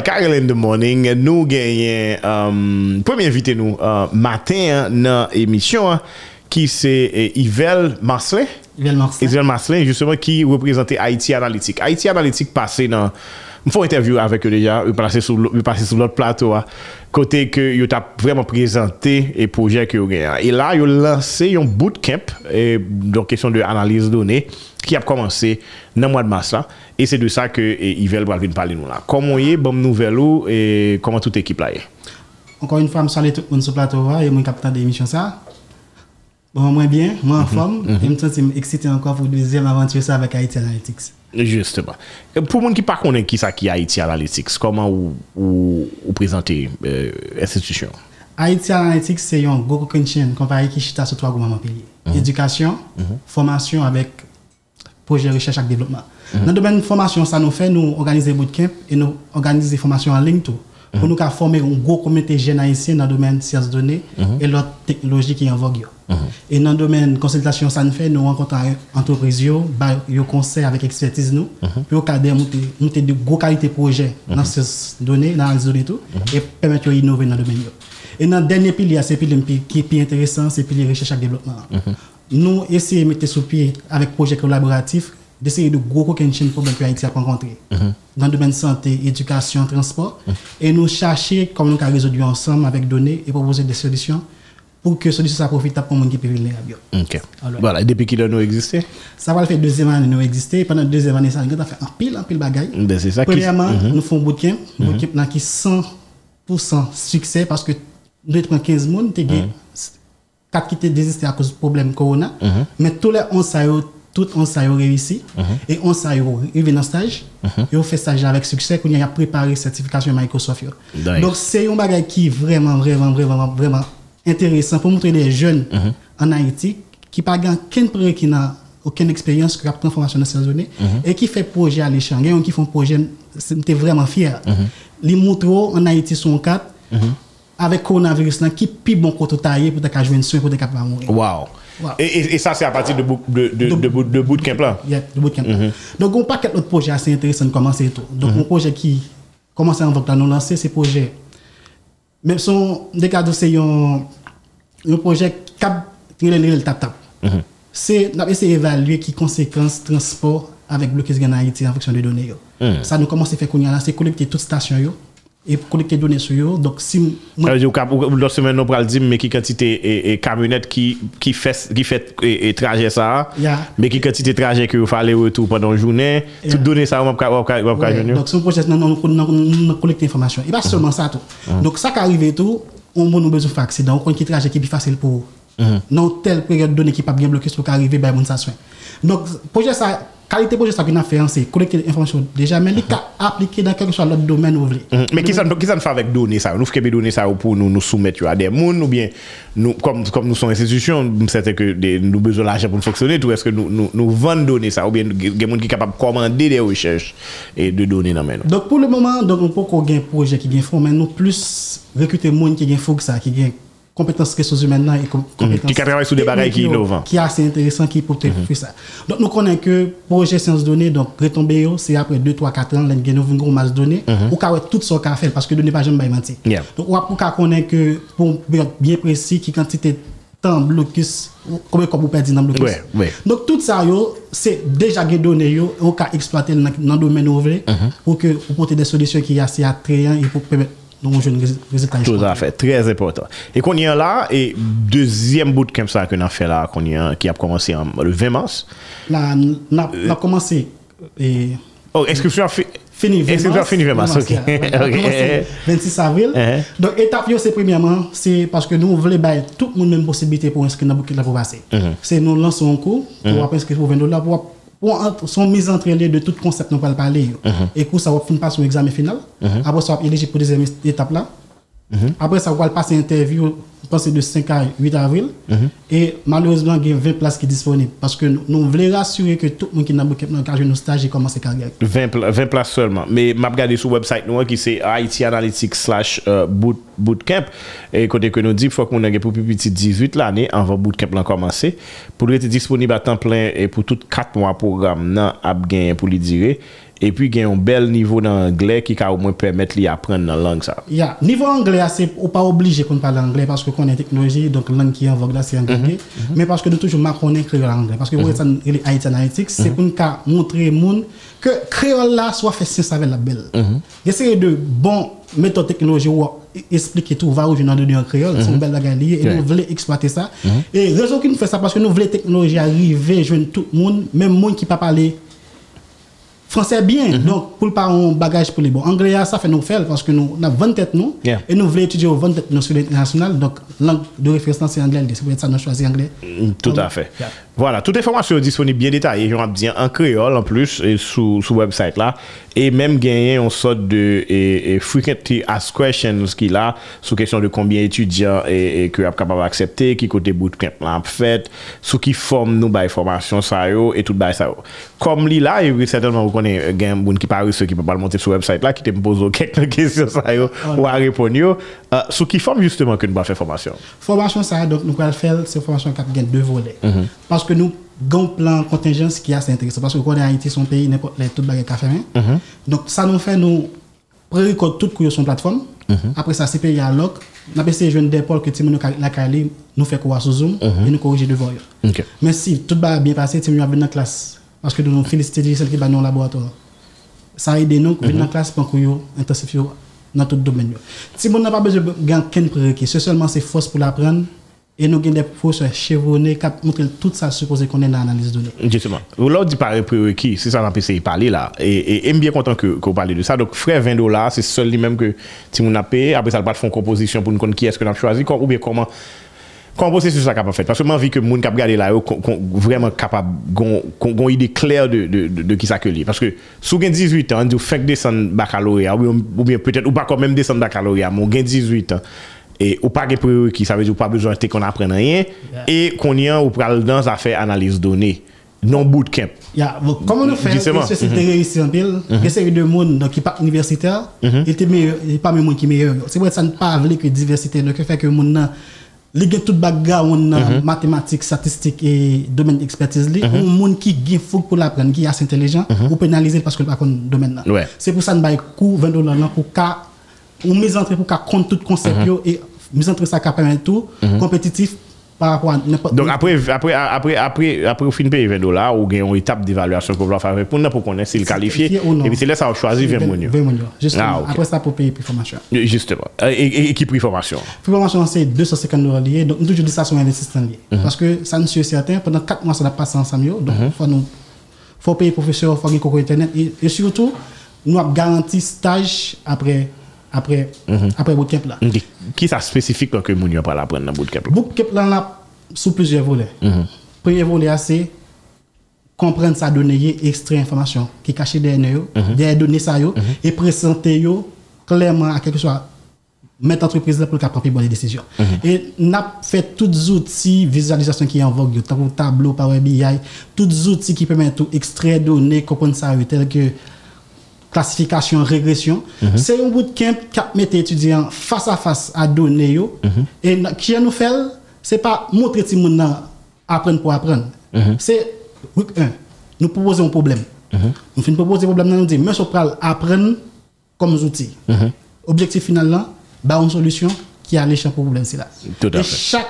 Alright, Karel in the morning, nou genyen um, Premier invite nou uh, Matin uh, nan emisyon uh, Ki se eh, Yvel Marcelin Yvel Marcelin Yvel Marcelin, justement, ki reprezentè Haiti Analytique. Haiti Analytique pase nan Mfon interview avèk yo deja, yo pase sou lot plato a Kote ke yo tap vreman prezante E proje ke yo genyen. E la yo lanse yon bootcamp e, Don kesyon de analize donè Ki ap komanse nan mwa de mars la. E se de sa ke Yvel Bralvin pale nou la. Koman ye, bom nouvel ou, e koman tout ekip la ye? Ankon yon fwa, m sali tout moun sou plato va, yon mwen kapitan de emisyon sa. Bon, mwen bien, mwen an fom, e m ton se m eksite ankon pou dezem avanture sa avèk Haiti Analytics. Justement. Pou moun ki pa konen ki sa ki Haiti Analytics, koman ou prezante institisyon? Haiti Analytics se yon Goko Kenshin, kompare ki chita sou 3 gouman man peye. Edukasyon, formasyon avèk proje recherche ak devlopman. Nan domen formasyon sa nou fe, nou organize bootcamp e nou organize formasyon an ling tou. Pou nou ka forme un gwo komite jen haisyen nan domen siyas donè e lot teknoloji ki yon vog yo. E nan domen konsultasyon sa nou fe, nou wankontan antropriz yo, ba yo konsey avèk ekspertiz nou, pou yo kade moutè de gwo kalite proje nan siyas donè, nan analiz donè tou, e pèmèt yo inove nan domen yo. E nan denye pili a se pili ki pi interesant, se pili recherche ak devlopman. Nou esye mette sou pi avèk proje kolaboratif, d'essayer de gros kenshin problème que Haïti a rencontré. Dans le domaine santé, éducation, transport. Et nous chercher comment nous résoudre ensemble avec données et proposer des solutions pour que solution soit profitable pour les gens qui peuvent vulnérables. Ok. Voilà. Et depuis qu'il a nous existé? Ça va le faire deuxième année nous exister. Pendant deuxième année, ça a fait un pile, un pile bagaille. Ben, c'est ça Premièrement, nous faisons bootcamp. Bootcamp qui 100% succès parce que nous avons 15 personnes, tu as 4 qui ont désisté à cause du problème corona. Mais tous les 11 ça tout on ça réussi. Et on ça arrivé dans stage. Et on fait stage avec succès qu'on a préparé certification Microsoft donc c'est un bagage qui est vraiment vraiment vraiment vraiment intéressant pour montrer les jeunes en Haïti qui pas aucun prêt qui n'a aucune expérience qui a pris formation dans ces zones et qui fait projet à l'échange qui font projet c'était vraiment fier. Les moutros en Haïti sont quatre. Avec coronavirus qui plus bon côté taillé pour jouer une soin pour capable mourir. Wow Wow. Et, et, ça, c'est à partir de, de, de, de, de, bootcamp là? Yeah, de bootcamp. Mm -hmm. Donc, on paquet d'autres projets assez intéressants de commencer tout. Donc, mm -hmm. un projet qui commence à nous lancer, c'est projet. Même son, des cas c'est un, un projet cap, le tap tap. Mm -hmm. C'est, on essayer d'évaluer qui conséquences transport avec blocage en Haïti en fonction des données. Mm. Ça nous commence à faire qu'on y a là, c'est collecter toutes stations yo et collecter données sur eux. Donc, si. L'autre semaine, nous dire, mais qui quantité et, camionnette qui, qui fait, qui fait et, trajet ça, mais qui quantité trajet que vous fallait retour pendant la journée, toutes données ça, on va. Donc, un projet, nous collecter l'information. Et pas seulement ça, tout. Donc, ça qui arrive tout, on a besoin de faire accident, on a un trajet qui est plus facile pour Non, telle période donnée qui n'est pas bien bloquée, pour arriver, ben, mon ça soin. Donc, projet ça, qualité projet ça a fait c'est collecter l'information déjà mais il cas appliquer dans quelque soit l'autre domaine ou mais qui ça qui ça fait avec données ça? Nous fait données ça pour nous nous soumettre à des gens ou bien nous comme comme nous sommes institution c'est que des, nous besoin d'argent pour fonctionner tout. Est-ce que nous nous, nous vendons données ça? Ou bien des gens qui capable commander des recherches et de données dans maintenant donc pour le moment donc on peut qu'on gagne projet qui gagne fond mais nous plus recruter monde qui gagne fou ça qui gagne compétences ressources humaines et compétences qui travaille sur des bagages qui innovants. qui est assez intéressant qui peut faire mm ça. Donc nous connaissons que projet sciences données donc retombé c'est après 2 3 4 ans nous une grosse masse de données. Ou car tout ce qu'on fait parce que données pas jamais mentir donc ou pour connaître que pour bien précis qui quantité temps blocus combien comme vous perdez dans blocus. Ouais, ouais. donc tout ça c'est déjà des données yo on peut exploiter dans le domaine ouvrier pour que pour porter des solutions qui sont assez attrayantes et pour permettre donc je résultat tout à fait très important. Et qu'on y est là et deuxième bout comme ça qu'on a fait là qu'on y a, qui a commencé en, le 20 mars. Là on a, on a commencé et oh inscription fait fini 20 mars. fini 20 mars ok, okay. 26 avril. Uh -huh. donc étape c'est premièrement c'est parce que nous voulons bailler toute le même possibilité pour inscrire dans le bouquet pour passer uh -huh. c'est nous lançons un cours pour uh -huh. inscrire pour 20 dollars pour pour sont mises entre les de tout concept nous va parler. Et pour ça on finit pas sur examen final. Après ça on éligible pour deuxième étape là Mhm. Après ça, on va passer interview, je pense de 5 à 8 avril. Mhm. Et malheureusement, il y a 20 places qui sont disponibles. Parce que nous voulons rassurer que tout le monde qui n'a pas de nos stages, il commence à carrière. 20, places seulement. Mais je regarde sur le website qui c'est Haiti Analytics slash euh, bootcamp. Et côté que nous dit, il faut qu'on ait pour plus petit 18 l'année avant bootcamp l'an commencé. Pour être disponible à temps plein et pour toutes 4 mois programme, non, à pour les durer. Et puis il y a un bel niveau d'anglais qui au moins permettre lui apprendre dans la langue ça. Yeah. Niveau anglais, c'est pas obligé qu'on parle anglais parce que qu'on est technologie, donc langue qui est en vogue là, c'est anglais. Mais parce que nous toujours marquons créole anglais. Parce que vous êtes IT Analytics, c'est pour nous montrer monde que créole là soit fait sens avec la belle. Essayer de bon méthode technologie ou expliquer tout, va aujourd'hui dans le en créole, c'est une belle bagaille et nous voulons exploiter ça. Et raison qui nous fait ça, parce que nous voulons technologie arriver, joindre tout le monde, même monde qui ne pas parler français bien. Donc, pour le pas un bagage pour les bons. Anglais, ça fait nous faire parce que nous avons 20 têtes nous. Yeah. Et nous voulons étudier au 20 têtes nous sur l'international. Donc, langue de référence, c'est anglais. C'est pour ça que nous choisi anglais. Mm, Tout à fait. Yeah. Voilà, toute information est disponible bien détaillée, j'en ai bien en créole en plus, et sous, sous website là. Et même gagner une sorte de et, et frequently asked questions qu'il a sous question de combien étudiants et, et que capable d'accepter, qui côté bootcamp là fait, sous qui forme nous by formation ça et tout by ça. Comme li là, et oui, certainement vous connaissez gain moun qui parle ceux qui peut pas le monter sur website là, qui te pose quelques questions ça yo, ou à répondre yo, euh, sous qui forme justement que nous va faire formation? Formation, ça, donc, nous allons faire, c'est formation qui a deux volets. Parce que nous avons un plan contingence qui est assez intéressant. Parce que quand on est Haïti, son pays, n'importe les tout bagages café. Donc, ça nous fait, nous, pré-record tout sur son plateforme. Après ça, c'est payé à loc. Nous avons essayé des pôles que Timon la Kali nous fait quoi sur Zoom et nous corriger devant eux. Ok. Mais si tout va bien passer, Timon va venir dans la classe. Parce que nous nous félicitons de celle qui va dans le laboratoire. Ça a aidé nous, venir dans la classe pour nous intensifier dans tout domaine. Si on n'a pas besoin de gagner qu'un prérequis, c'est seulement c'est force pour l'apprendre. Et nous avons des professeurs chevronnés qui montrent tout ça supposé qu'on est dans l'analyse de données. Justement. Là, on dit par prérequis, c'est ça qu'on a essayé de parler là. Et, et, bien content que qu'on parle de ça. Donc, frais 20 dollars, c'est seul lui-même que si on a payé. Après, ça, le pas de fond composition pour nous connaître qui est-ce que nous avons choisi, ou bien comment. Kon prosesus la kapap fet. Paske man vi ke moun kap gade la yo kon, kon vreman kapap gon ide kler de, de, de, de ki sa ke li. Paske sou gen 18 an, di ou fek desan bakaloria ou, ou bien peut-et ou pa kon menm desan bakaloria moun gen 18 an. E ou pa gen priori ki sa vezi ou pa bezon te kon apren rien. Yeah. E kon yon ou pral dans a fe analize donè. Non bootcamp. Ya, yeah. komon nou fe, se se te reisi an pil, gen seri de moun ki pa universiter, e te pa men moun ki meyè. Se mwen san pa avle ke diversite, nou ke fek moun nan li gen tout on a mathématiques, statistiques et domaine d'expertise li, un monde qui gagne fou pour l'apprendre, qui est assez intelligent, ou pénaliser parce que pas connaît domaine là. Ouais. C'est pour ça nous coût 20 dollars là pour ka ou mise pour ka compte tout concept yo et mise entre ça ka permet tout. Compétitif par rapport à Donc après, après, après, après, après, au fin de payer 20 dollars, ou gagne une étape d'évaluation qu'on va faire pour nous pour connaître s'il qualifié. Et puis c'est là ça choisit 20 moun yo. 20 millions. Justement. Après ça, pour payer plus formation. Justement. Et, qui pris formation? Plus formation, c'est 250 dollars liés. Donc, nous toujours dit ça sur investissement lié. Mhm. Parce que ça, sûr certain, pendant 4 mois, ça va passer ensemble. Donc, il faut nous, faut payer professeur, faut gagner coco internet. Et, et surtout, nous avons garanti stage après, après, Mhm. après bootcamp là. Qui ça spécifique que moun yo pas l'apprendre dans bootcamp là? Bootcamp là, là, sous plusieurs volets. Mhm. Premier volet, c'est comprendre sa donnée, extraire information qui cachée derrière Mhm. derrière données ça et présenter yo clairement à quelque soit mettre entreprise là pour qu'elle prenne décisions. Mhm. Et n'a fait tous les outils visualisation qui est en vogue, tableau, Power BI, tous les outils qui permettent de extraire données, comprendre ça tel que classification, régression. C'est un bootcamp qui met étudiants face à face à données yo, et na- qui nous fait c'est pas montrer si moun apprendre pour apprendre. C'est week 1, nous proposons un problème. Nous finissons proposer un problème, nous disons, mais on peut apprendre comme outil. Objectif final là, bah une solution qui a pour problème c'est là. Tout à Et fait. chaque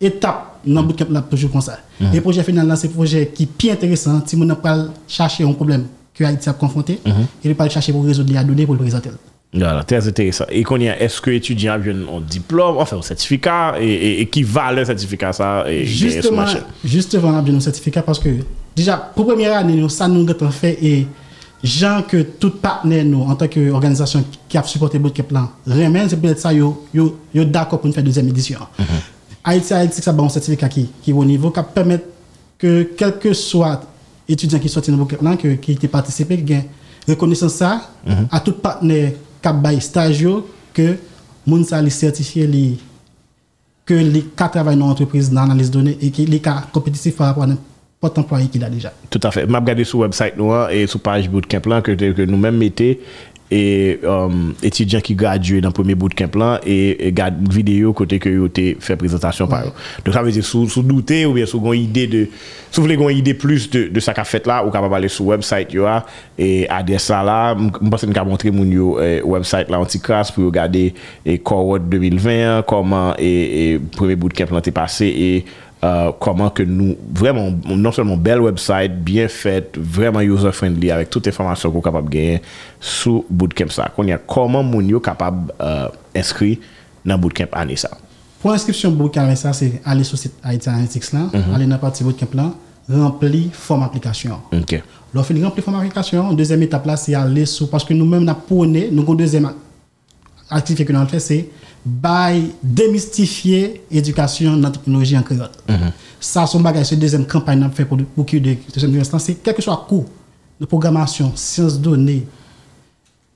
étape dans le bootcamp là toujours comme ça. Et le projet final là, c'est un projet qui est bien intéressant. Si n'a pas chercher un problème que Haïti a confronté, il ne pas le chercher pour résoudre les données pour le présenter. Voilà, très intéressant. Et qu'on y a, est-ce que étudiant vient un diplôme, enfin un certificat, et, et, et qui va le certificat ça, et Justement, justement, on a bien un certificat parce que déjà, pour première année, nous, ça nous avons fait et gens que tout partenaire nous, en tant qu'organisation qui a supporté Bootcamp plan, remède, c'est peut-être ça, yo, d'accord pour nous faire deuxième édition. Haïti, Haïti, ça a un certificat qui, qui est au niveau, qui permet que quel que soit étudiant qui sorti dans Bootcamp plan, que, qui qui participé, qui reconnaissance ça, à tout partenaire qui a stage que moun sa li certifié li que les cas travaillent dans l'entreprise dans l'analyse de données et que les cas compétitifs par rapport à n'importe employé qu'il a déjà. Tout à fait. M'a regardé sur le website hein, et sur page bootcamp là que, que nous-mêmes mettons et um, étudiants qui graduent dans le premier bootcamp là et, et gardent vidéo côté que vous fait présentation par eux. Mm. Donc ça veut dire sous sou douter ou bien sous une idée de si vous voulez une idée plus de de ça qu'a fait là ou capable aller sur website yo a, et adresse là là je pense qu'on montrer mon yo eh, website là anticrasse pour regarder et Core 2020 comment et, et premier bootcamp là t'est passé et euh, comment que nous, vraiment, non seulement bel website, bien fait, vraiment user-friendly, avec toute information qu'on est capable de gagner sous Bootcamp ça. Qu'on y a comment mon yo capable euh, inscrit dans Bootcamp année ça. Pour inscription Bootcamp ça, c'est aller sur le site IT Analytics là, aller dans la partie Bootcamp là, remplir forme application. OK. Lorsque remplir forme application, deuxième étape là, c'est aller sur, parce que nous-mêmes, nous avons nous avons deuxième activité que nous avons fait, c'est by démystifier éducation dans la technologie en créole. Ça, son bagage, c'est deuxième campagne qu'on fait pour beaucoup de deuxième instant, c'est quel que soit le cours de programmation, sciences données,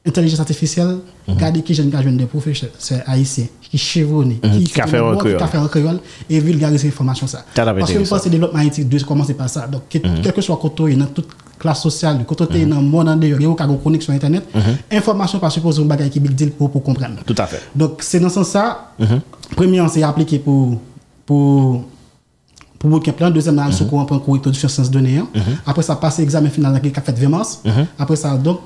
intelligence artificielle, regardez qui jeune des professeurs, c'est haïtien, qui chevronné, qui fait en créole. et vulgariser l'information ça. Parce que je pense que le développement haïtien doit commencer par ça. Donc, quel que soit le côté, dans toute classe sociale, côté dans le monde en dehors, il y a une connexion Internet, information pas supposé un bagage qui big deal pour, pour comprendre. Tout à fait. Donc, c'est dans ce sens ça. Premièrement, c'est appliqué pour, pour, pour bootcamp plan. Deuxièmement, mm -hmm. sur cours introduction sciences données. Après ça, passe l'examen final qui a fait 20 mars. Après ça, donc,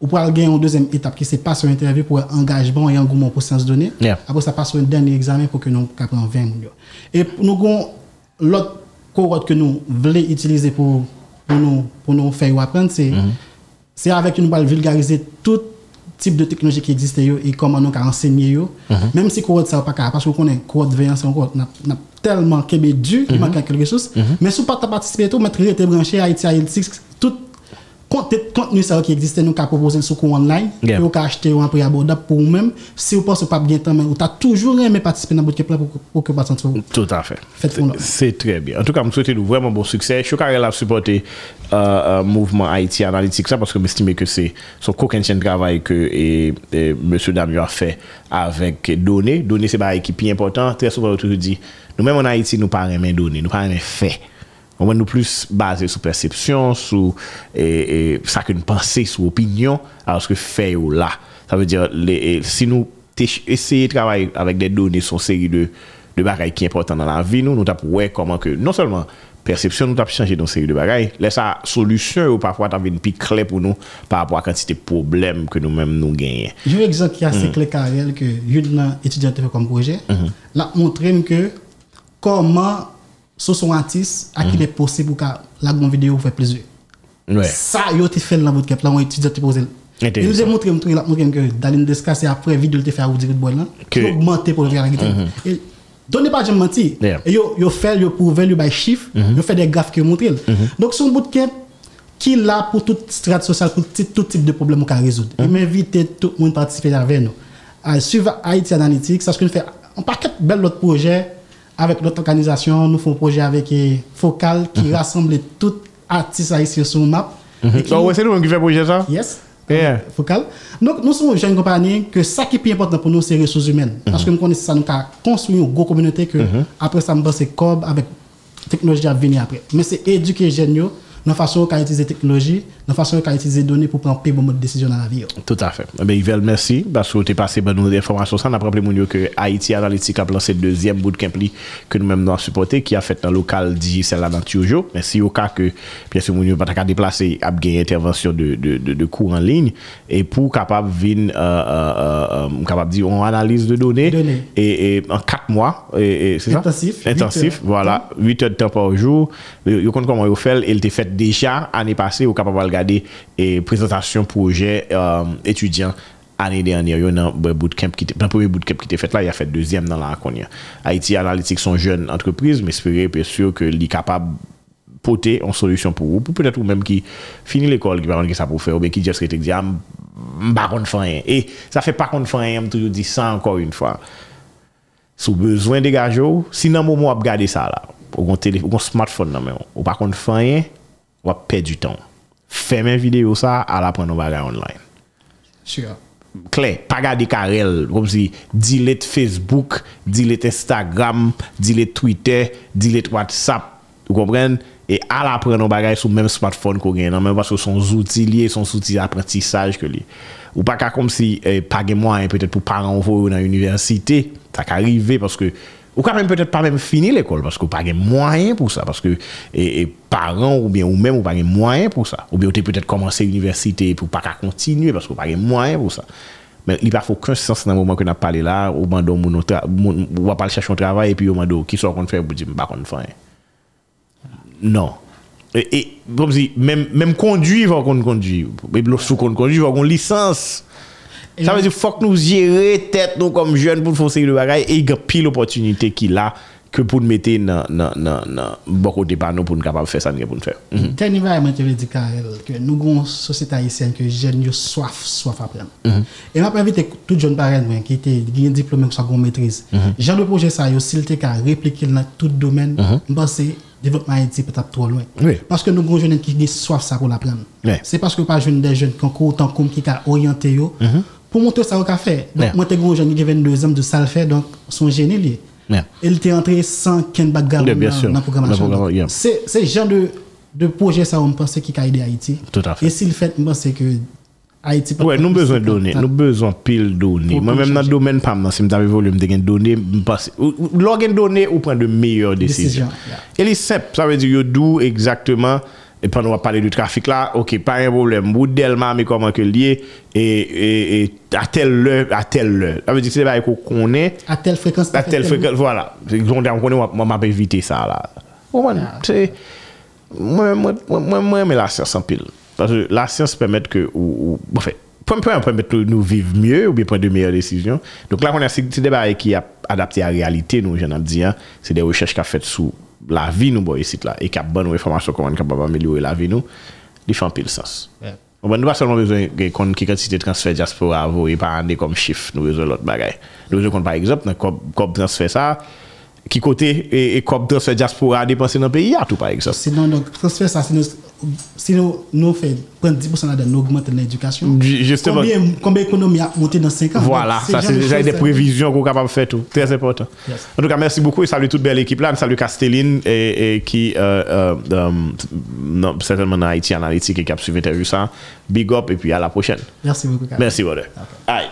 ou pour aller une deuxième étape qui c'est pas sur interview pour engagement et engouement pour sciences données. Yeah. Après ça passe sur un dernier examen pour que nous prenions 20 millions. Et nous avons l'autre cohorte que nous voulons utiliser pour, pour, nous, pour nous faire apprendre, c'est c'est avec nous vulgariser tout type de technologie qui existe et comment nous enseigner yo. Même si cohorte ça pas parce que connaît 20 c'est encore n'a tellement québé dur, il manque quelque chose. Mais si pas participer tout mettre branché à IT tout contenu ça qui existe nous qu'a proposé sur cours online Yeah. ou qu'a acheter un prix abordable pour vous-même si vous pensez pas bien temps ou t'as toujours aimé participer dans votre plan pour, pour que pas sentir Tout à fait. Nous. C'est très bien. En tout cas, je souhaite nous vraiment bon succès. Je suis carré à supporter euh, euh, mouvement Haïti Analytics ça parce que j'estime que c'est son coquin de travail que et, et monsieur Damio a fait avec données. Données, c'est un qui est important. Très souvent, je dis, nous-mêmes en Haïti, nous pas aimer données, nous pas aimer fait. On va nous plus baser sur perception, sur et, et, ça que nous pensons, sur opinion, alors ce que fait ou là. Ça veut dire, les, e, si nous essayons de travailler avec des données, sur une série de, de bagailles qui sont importantes dans la vie, nous, nous tapons comment que, non seulement perception, nous tapons changer dans une série de bagailles, mais sa solution ou parfois tapons une pique clé pour nous par rapport à la quantité de problèmes que nous-mêmes nous gagnons. J'ai un exemple qui est assez clair, Karel, que une étudiante fait comme projet, mm-hmm. l'a montré que comment ce sont artistes à qui il est possible pour la bonne vidéo fait plaisir. Ouais. Ça, il a fait dans votre cap là, on étudiant te posé. Il nous a montré, montré, il a montré que Daline Desca, c'est après vidéo te fait à vous dire de boire là, Que- qui a augmenté pour le faire la guitare. Et Donnez pas de mentir. Yeah. Et yo fait, yo prouvé, yo by chiffre, yo fait des graphes qui montrent. Donc, son bootcamp qui est là pour toute strate sociale, pour tout, type de problème qu'on résoudre. Et m'invite tout le monde à participer avec nous. À suivre Haïti Analytics, parce que nous fait un paquet de belles autres projets avec notre organisation. Nous faisons un projet avec eh, Focal qui rassemble tout artistes haïtiens sur map. Qui- Donc, c'est nous qui fait projet ça? Yes. Yeah. Focal. Donc, nous sommes une jeune compagnie que ça qui est plus important pour nous, c'est les ressources humaines. Parce que nous connaissons ça, nous avons construit une grosse communauté que après ça, nous pensons cob avec technologie à venir après. Mais c'est éduquer les jeunes, nan fason ou ka itize teknoloji, nan fason ou ka itize doni pou pran pe bon mode desisyon nan la vi yo. Tout afe. Ebe, Yvel, mersi, basou te pase ban nou de informasyon sa, nan praple moun yo ke Haiti Analytica plan se dezyem bootcamp li ke nou menm nou an supporte, ki a fet nan lokal di sel la nan Tiojo, men si yo ka ke piye se moun yo pataka deplase ap gen intervensyon de, de, de, de kou en ligne, e pou kapap vin, euh, euh, euh, euh kapap di, on analize de doni, e en kat mwa, e se sa? Intensif. Intensif, voilà, 8 heures de temps par jour, euh, yo kont koman yo fel, el te fet déjà année passée, au capable regarder et présentation projet um, euh, étudiant année dernière, il y a un bootcamp qui était, premier bootcamp qui était fait là, il a fait deuxième dans la Laconia. Haïti Analytics sont jeunes entreprises, mais espérer bien sûr que les capables porter une solution pour vous, pour peut-être ou même qui finit l'école, qui va que ça pour faire, ou bien qui juste dit, ah, pas rien. Et ça fait pas contre rien, je toujours dit ça encore une fois. Sous besoin de gageaux, sinon, moment, vous regardez ça là. Ou un smartphone, non, mais ou pas contre rien, wap pe du tan. Fèmè videyo sa, ala pren nou bagay online. Sure. Kle, pa gade karel, kom si, dilet Facebook, dilet Instagram, dilet Twitter, dilet WhatsApp, ou kompren? E ala pren nou bagay sou mèm smartphone ko gen nan, mèm baso son zouti liye, son zouti apretisaj ke li. Ou pa ka kom si, eh, page mwen, petèt pou paran vò ou nan universite, tak arrive, paske, ou ka menm peut-et pa menm fini l'ekol, paske ou pa gen mwen pou sa, paske, e paran ou bien ou menm ou pa gen mwen pou sa, ou bien ou te peut-et komanse universite pou pa ka kontinue, paske ou pa gen mwen pou sa. Men li pa fò kwen sens nan mouman ke na pale la, ou mando moun wapal chachon travay, epi ou mando ki so kon fè, ou di mba kon fè. Non. E, kom si, menm kondwi fò kon kondwi. E blò sou kon kondwi fò kon Ça veut dire faut que nous gérer tête nous comme jeunes pour faire le bagage et il y a pile opportunité qui là que pour nous mettre dans dans dans beaucoup de panneaux pour nous capable faire ça pour nous faire. Dernier vraiment je veux dire que nous avons une société haïtienne que jeunes yo soif soif apprendre. Mm-hmm. Et m'a invité tout jeune parent qui était qui un diplôme qui soit une maîtrise. Mm-hmm. Genre de projet ça yo s'il était répliquer dans tout domaine, mm-hmm. penser développement Haïti peut-être trop loin. Oui. Parce que nous avons jeunes qui ont soif ça pour l'apprendre. Oui. C'est parce que pas jeunes des jeunes qui ont autant comme qui ont orienté yo. Mm -hmm. pour montrer ça au café. Donc, moi, j'ai jeune qui 22 ans de ça le fait, donc son génie lié. Il était entré sans qu'un background dans le programme. C'est ce genre de, de projet ça, on pense, qui a aidé Haïti. Tout à fait. Et s'il fait, je pense que Haïti... Oui, nous besoin de données. Nous besoin pile de données. Moi-même, dans le domaine, si je volume de données, lorsque données, on prend de meilleures décisions. Et les simple. Ça veut dire que d'où exactement... et pendant on parler du trafic là. OK pas un problème. Bout d'Elma mais comment que lié? Et, et, et à telle heure à telle heure. Ça veut dire c'est pas qu'on connaît. À telle fréquence à telle fréquence voilà. On connaît moi m'a éviter ça là. Bon, ah. C'est moi moi moi moi mais la science en pile. Parce que la science permet que ou, ou en fait permettre nous vivre mieux ou bien prendre de meilleures décisions. Donc là on a ces débats qui est adapté à la réalité nous j'en ai dit hein, c'est des recherches qu'a faites sous la vi nou boye sit la, e kap ban ou informasyon koman kap ap ameliwe la vi nou, li fan pil sens. Yeah. Ou ban bon, nou pa solman bezwen gen kon ki kantite transfer diaspora avou, e pa ande kom chif, nou bezwen lot bagay. Nou bezwen kon par ekzop, nan kop, kop transfer sa, ki kote e, e kop transfer diaspora depanse nan peyi atou par ekzop. Sinon, transfer sa, sinon si nous, nous faisons prendre 10% de nous augmenter l'éducation, combien, combien l'économie a monté dans 5 ans? Voilà, ça c'est déjà des prévisions qu'on est capable de faire tout. Très important. En tout cas, merci beaucoup et salut toute belle équipe là. Salut Casteline et, qui, euh, euh, non, certainement dans Haïti Analytique et qui a suivi ça. Big up et puis à la prochaine. Merci beaucoup. Merci, brother. Aïe.